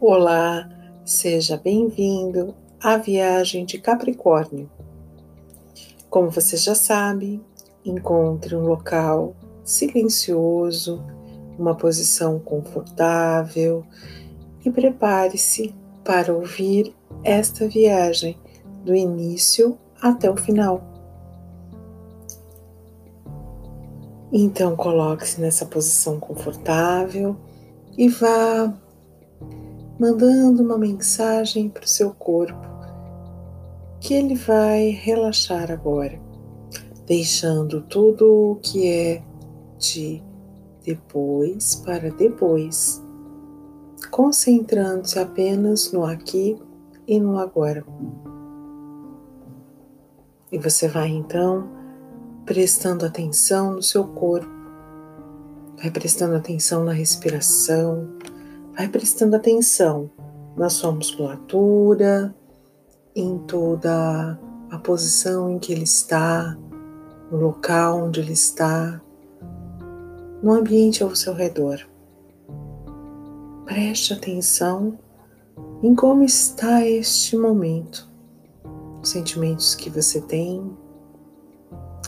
Olá, seja bem-vindo à viagem de Capricórnio. Como você já sabe, encontre um local silencioso, uma posição confortável e prepare-se para ouvir esta viagem do início até o final. Então, coloque-se nessa posição confortável e vá mandando uma mensagem para o seu corpo que ele vai relaxar agora, deixando tudo o que é de depois para depois, concentrando-se apenas no aqui e no agora. E você vai então prestando atenção no seu corpo, vai prestando atenção na respiração, Vai prestando atenção na sua musculatura, em toda a posição em que ele está, no local onde ele está, no ambiente ao seu redor. Preste atenção em como está este momento, os sentimentos que você tem,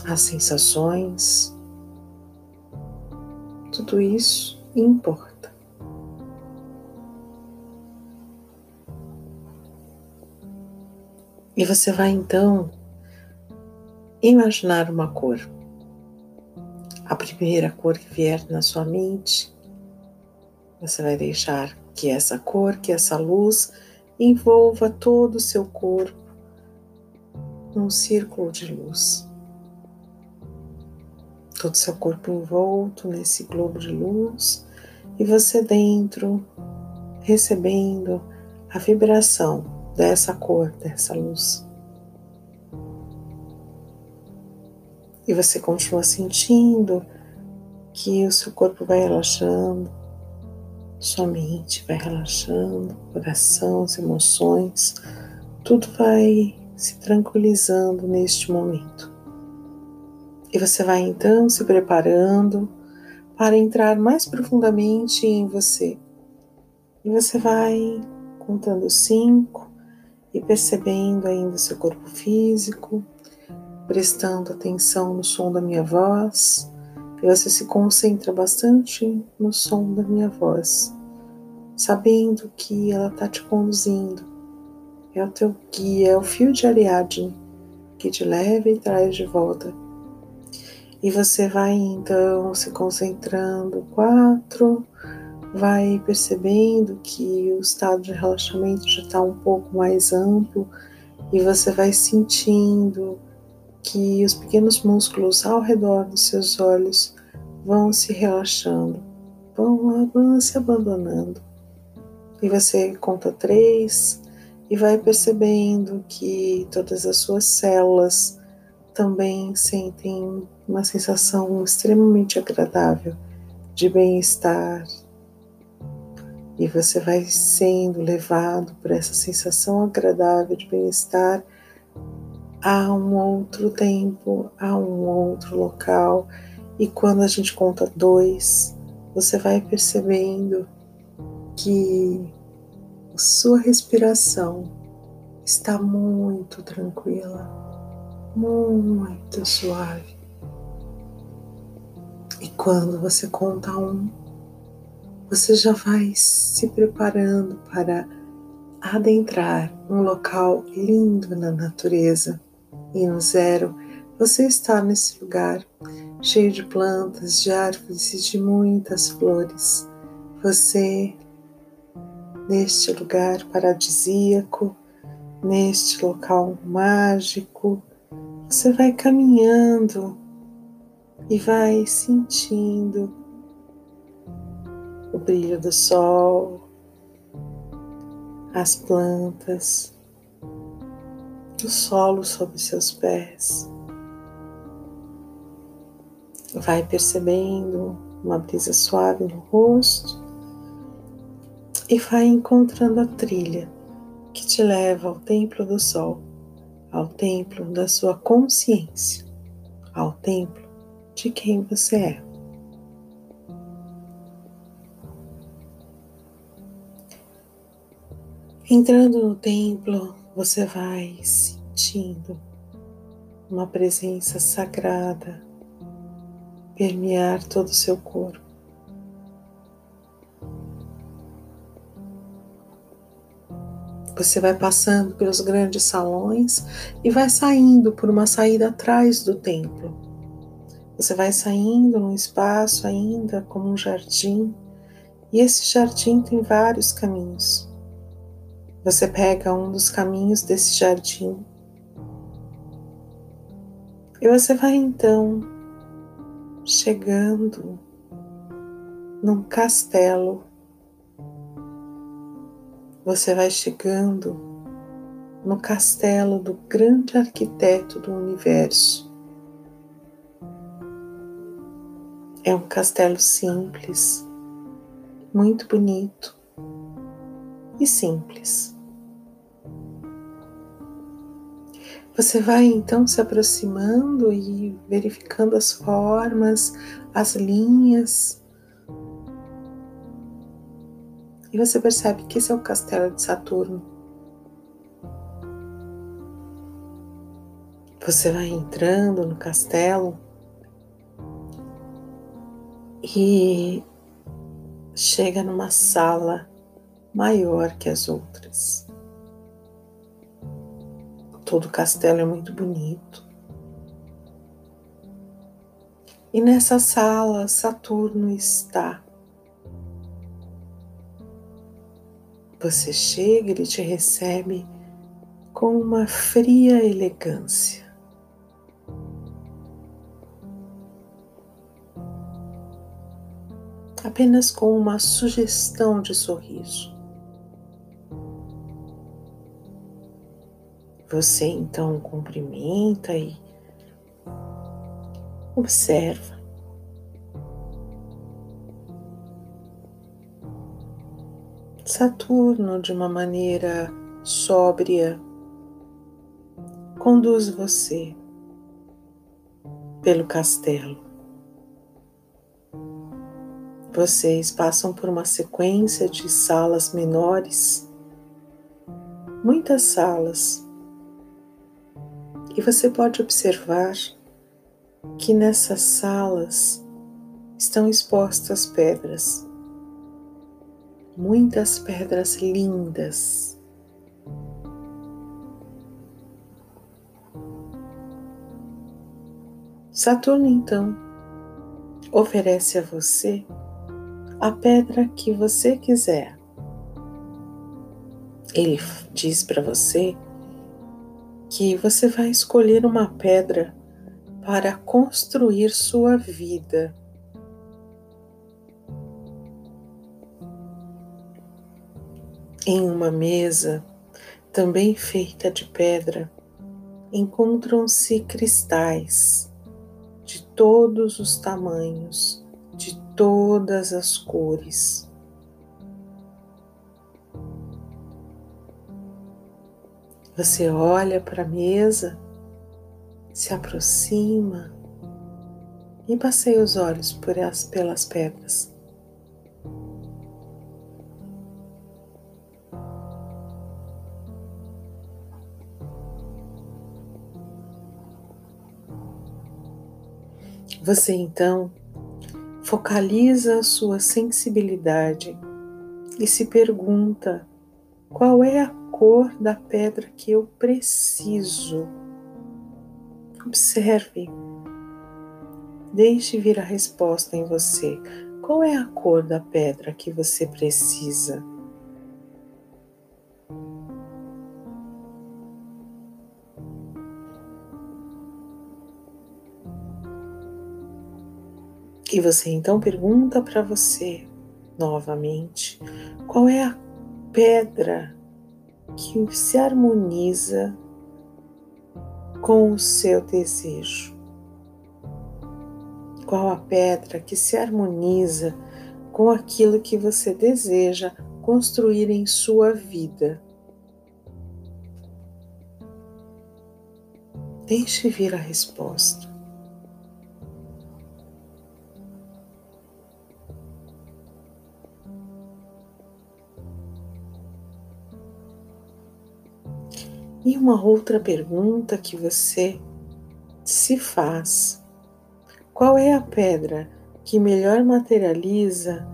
as sensações, tudo isso importa. E você vai então imaginar uma cor. A primeira cor que vier na sua mente, você vai deixar que essa cor, que essa luz envolva todo o seu corpo num círculo de luz. Todo o seu corpo envolto nesse globo de luz e você dentro recebendo a vibração dessa cor, dessa luz. E você continua sentindo que o seu corpo vai relaxando, sua mente vai relaxando, coração, as emoções, tudo vai se tranquilizando neste momento. E você vai então se preparando para entrar mais profundamente em você. E você vai contando cinco, e percebendo ainda seu corpo físico, prestando atenção no som da minha voz, e você se concentra bastante no som da minha voz, sabendo que ela está te conduzindo, é o teu guia, é o fio de Ariadne que te leva e traz de volta. E você vai então se concentrando quatro vai percebendo que o estado de relaxamento já está um pouco mais amplo e você vai sentindo que os pequenos músculos ao redor dos seus olhos vão se relaxando, vão, vão se abandonando. E você conta três e vai percebendo que todas as suas células também sentem uma sensação extremamente agradável de bem-estar, e você vai sendo levado por essa sensação agradável de bem-estar a um outro tempo, a um outro local. E quando a gente conta dois, você vai percebendo que sua respiração está muito tranquila, muito suave. E quando você conta um, você já vai se preparando para adentrar um local lindo na natureza. E no zero, você está nesse lugar cheio de plantas, de árvores e de muitas flores. Você, neste lugar paradisíaco, neste local mágico, você vai caminhando e vai sentindo o brilho do sol, as plantas, o solo sob seus pés. Vai percebendo uma brisa suave no rosto e vai encontrando a trilha que te leva ao templo do sol, ao templo da sua consciência, ao templo de quem você é. Entrando no templo, você vai sentindo uma presença sagrada permear todo o seu corpo. Você vai passando pelos grandes salões e vai saindo por uma saída atrás do templo. Você vai saindo num espaço ainda como um jardim, e esse jardim tem vários caminhos. Você pega um dos caminhos desse jardim e você vai então chegando num castelo. Você vai chegando no castelo do grande arquiteto do universo. É um castelo simples, muito bonito e simples. Você vai então se aproximando e verificando as formas, as linhas. E você percebe que esse é o castelo de Saturno. Você vai entrando no castelo e chega numa sala maior que as outras. Todo o castelo é muito bonito. E nessa sala, Saturno está. Você chega, ele te recebe com uma fria elegância. Apenas com uma sugestão de sorriso. Você então cumprimenta e observa. Saturno, de uma maneira sóbria, conduz você pelo castelo. Vocês passam por uma sequência de salas menores, muitas salas e você pode observar que nessas salas estão expostas pedras, muitas pedras lindas. Saturno então oferece a você a pedra que você quiser. Ele diz para você que você vai escolher uma pedra para construir sua vida. Em uma mesa, também feita de pedra, encontram-se cristais de todos os tamanhos, de todas as cores. Você olha para a mesa, se aproxima e passeia os olhos por as, pelas pedras. Você então focaliza a sua sensibilidade e se pergunta qual é a cor da pedra que eu preciso. Observe. Deixe vir a resposta em você. Qual é a cor da pedra que você precisa? E você então pergunta para você novamente: qual é a pedra que se harmoniza com o seu desejo. Qual a pedra que se harmoniza com aquilo que você deseja construir em sua vida? Deixe vir a resposta. E uma outra pergunta que você se faz: qual é a pedra que melhor materializa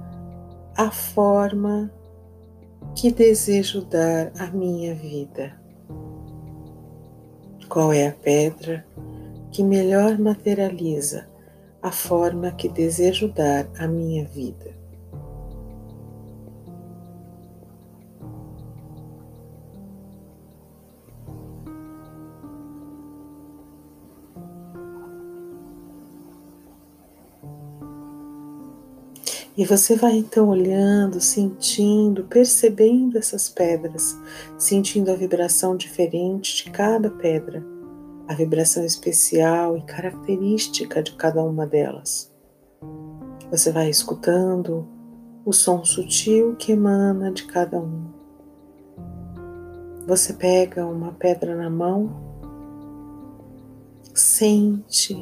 a forma que desejo dar à minha vida? Qual é a pedra que melhor materializa a forma que desejo dar à minha vida? E você vai então olhando, sentindo, percebendo essas pedras, sentindo a vibração diferente de cada pedra, a vibração especial e característica de cada uma delas. Você vai escutando o som sutil que emana de cada um. Você pega uma pedra na mão, sente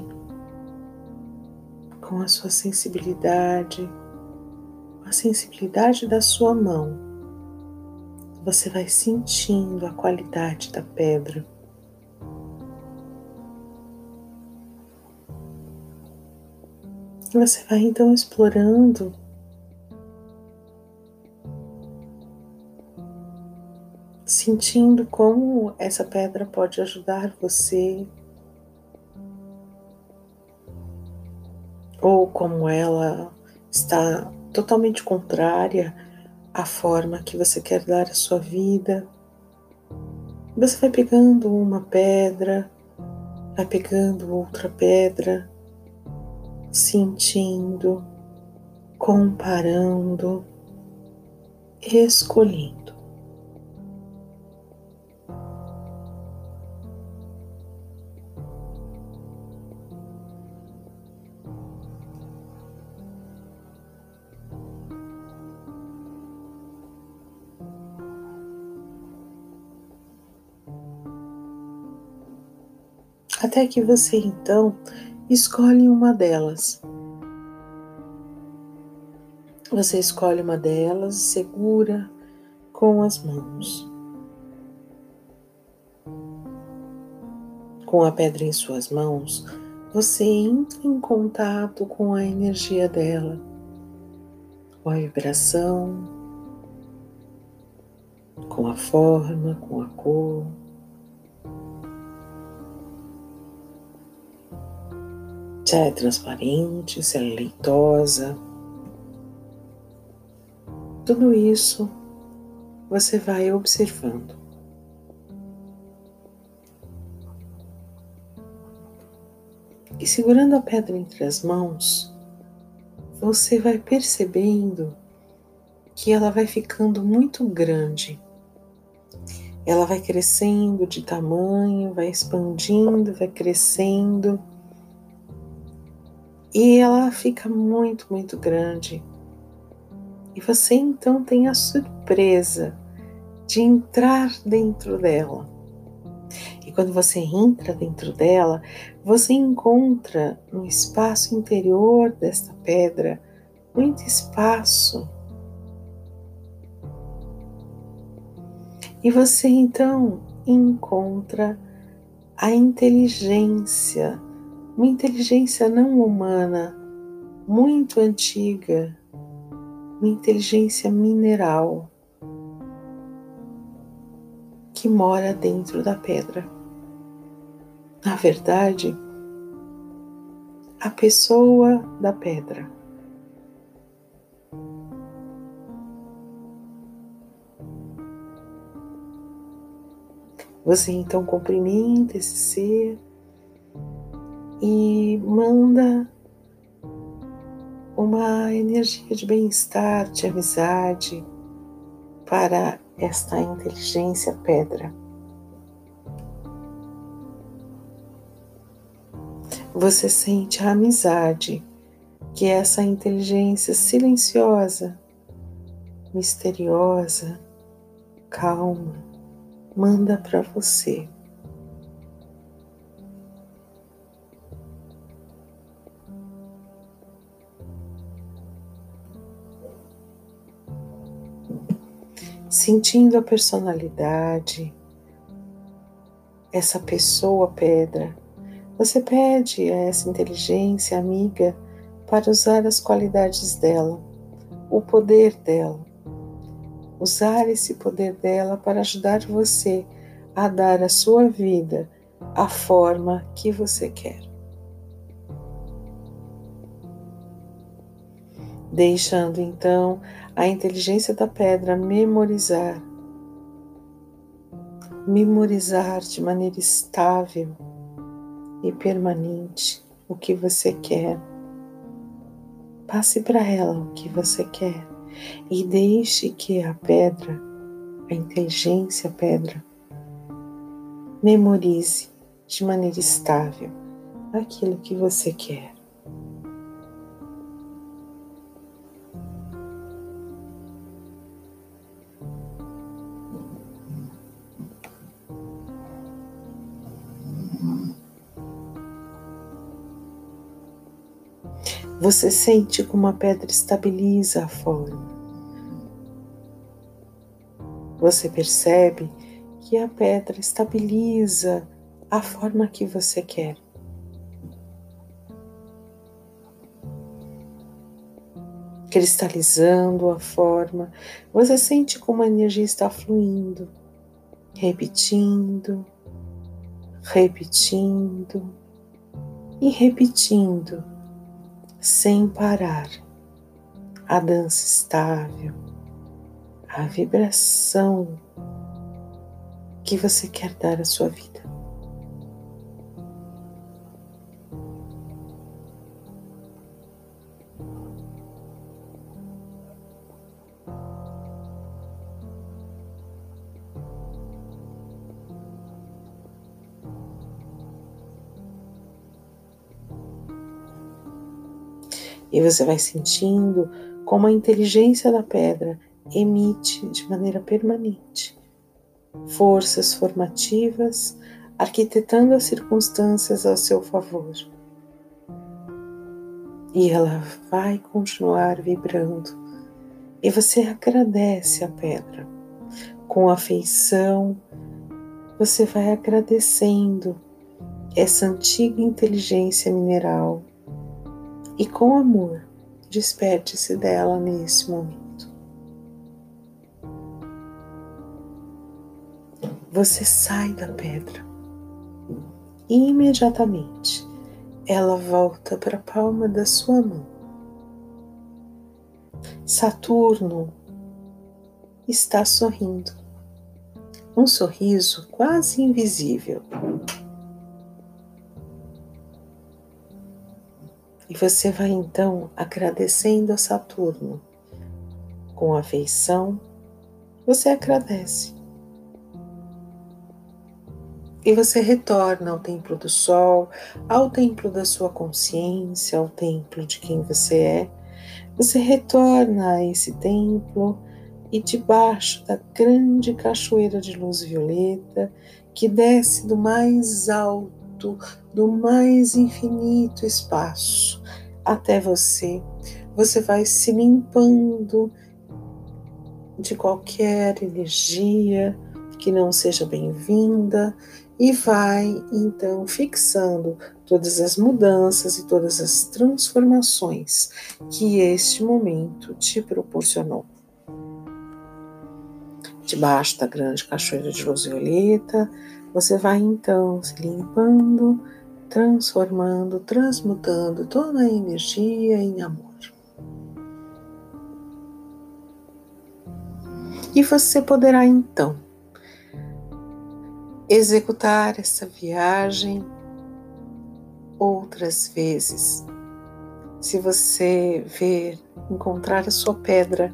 com a sua sensibilidade a sensibilidade da sua mão, você vai sentindo a qualidade da pedra. Você vai então explorando sentindo como essa pedra pode ajudar você, ou como ela está totalmente contrária à forma que você quer dar à sua vida. Você vai pegando uma pedra, vai pegando outra pedra, sentindo, comparando, escolhendo. Até que você então escolhe uma delas. Você escolhe uma delas, segura com as mãos. Com a pedra em suas mãos, você entra em contato com a energia dela, com a vibração, com a forma, com a cor. Se ela é transparente, se ela é leitosa. Tudo isso você vai observando. E segurando a pedra entre as mãos, você vai percebendo que ela vai ficando muito grande. Ela vai crescendo de tamanho, vai expandindo, vai crescendo e ela fica muito, muito grande. E você então tem a surpresa de entrar dentro dela. E quando você entra dentro dela, você encontra no espaço interior desta pedra muito espaço. E você então encontra a inteligência uma inteligência não humana, muito antiga, uma inteligência mineral que mora dentro da pedra. Na verdade, a pessoa da pedra. Você então cumprimenta esse ser e manda uma energia de bem-estar, de amizade para esta inteligência pedra. Você sente a amizade que essa inteligência silenciosa, misteriosa, calma, manda para você. Sentindo a personalidade, essa pessoa pedra. Você pede a essa inteligência amiga para usar as qualidades dela, o poder dela. Usar esse poder dela para ajudar você a dar à sua vida a forma que você quer. Deixando então a inteligência da pedra memorizar, memorizar de maneira estável e permanente o que você quer. Passe para ela o que você quer e deixe que a pedra, a inteligência pedra, memorize de maneira estável aquilo que você quer. Você sente como a pedra estabiliza a forma. Você percebe que a pedra estabiliza a forma que você quer. Cristalizando a forma, você sente como a energia está fluindo, repetindo, repetindo e repetindo, sem parar. A dança estável, a vibração que você quer dar à sua vida. E você vai sentindo como a inteligência da pedra emite de maneira permanente forças formativas, arquitetando as circunstâncias a seu favor. E ela vai continuar vibrando. E você agradece a pedra. Com afeição, você vai agradecendo essa antiga inteligência mineral e com amor, desperte-se dela nesse momento. Você sai da pedra e imediatamente ela volta para a palma da sua mão. Saturno está sorrindo, um sorriso quase invisível. E você vai então agradecendo a Saturno. Com afeição, você agradece. E você retorna ao templo do sol, ao templo da sua consciência, ao templo de quem você é. Você retorna a esse templo e debaixo da grande cachoeira de luz violeta que desce do mais alto alto do mais infinito espaço até você. Você vai se limpando de qualquer energia que não seja bem-vinda e vai então fixando todas as mudanças e todas as transformações que este momento te proporcionou. Debaixo da grande cachoeira de luz violeta, você vai então se limpando, transformando, transmutando toda a energia em amor. E você poderá então executar essa viagem outras vezes. Se você ver encontrar a sua pedra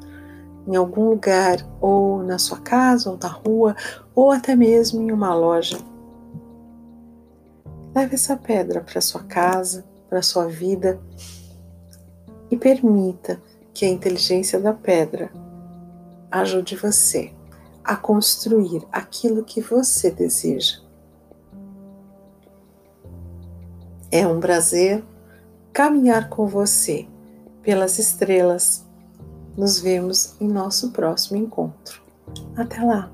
em algum lugar, ou na sua casa, ou na rua, ou até mesmo em uma loja. Leve essa pedra para sua casa, para sua vida e permita que a inteligência da pedra ajude você a construir aquilo que você deseja. É um prazer caminhar com você pelas estrelas nos vemos em nosso próximo encontro. Até lá!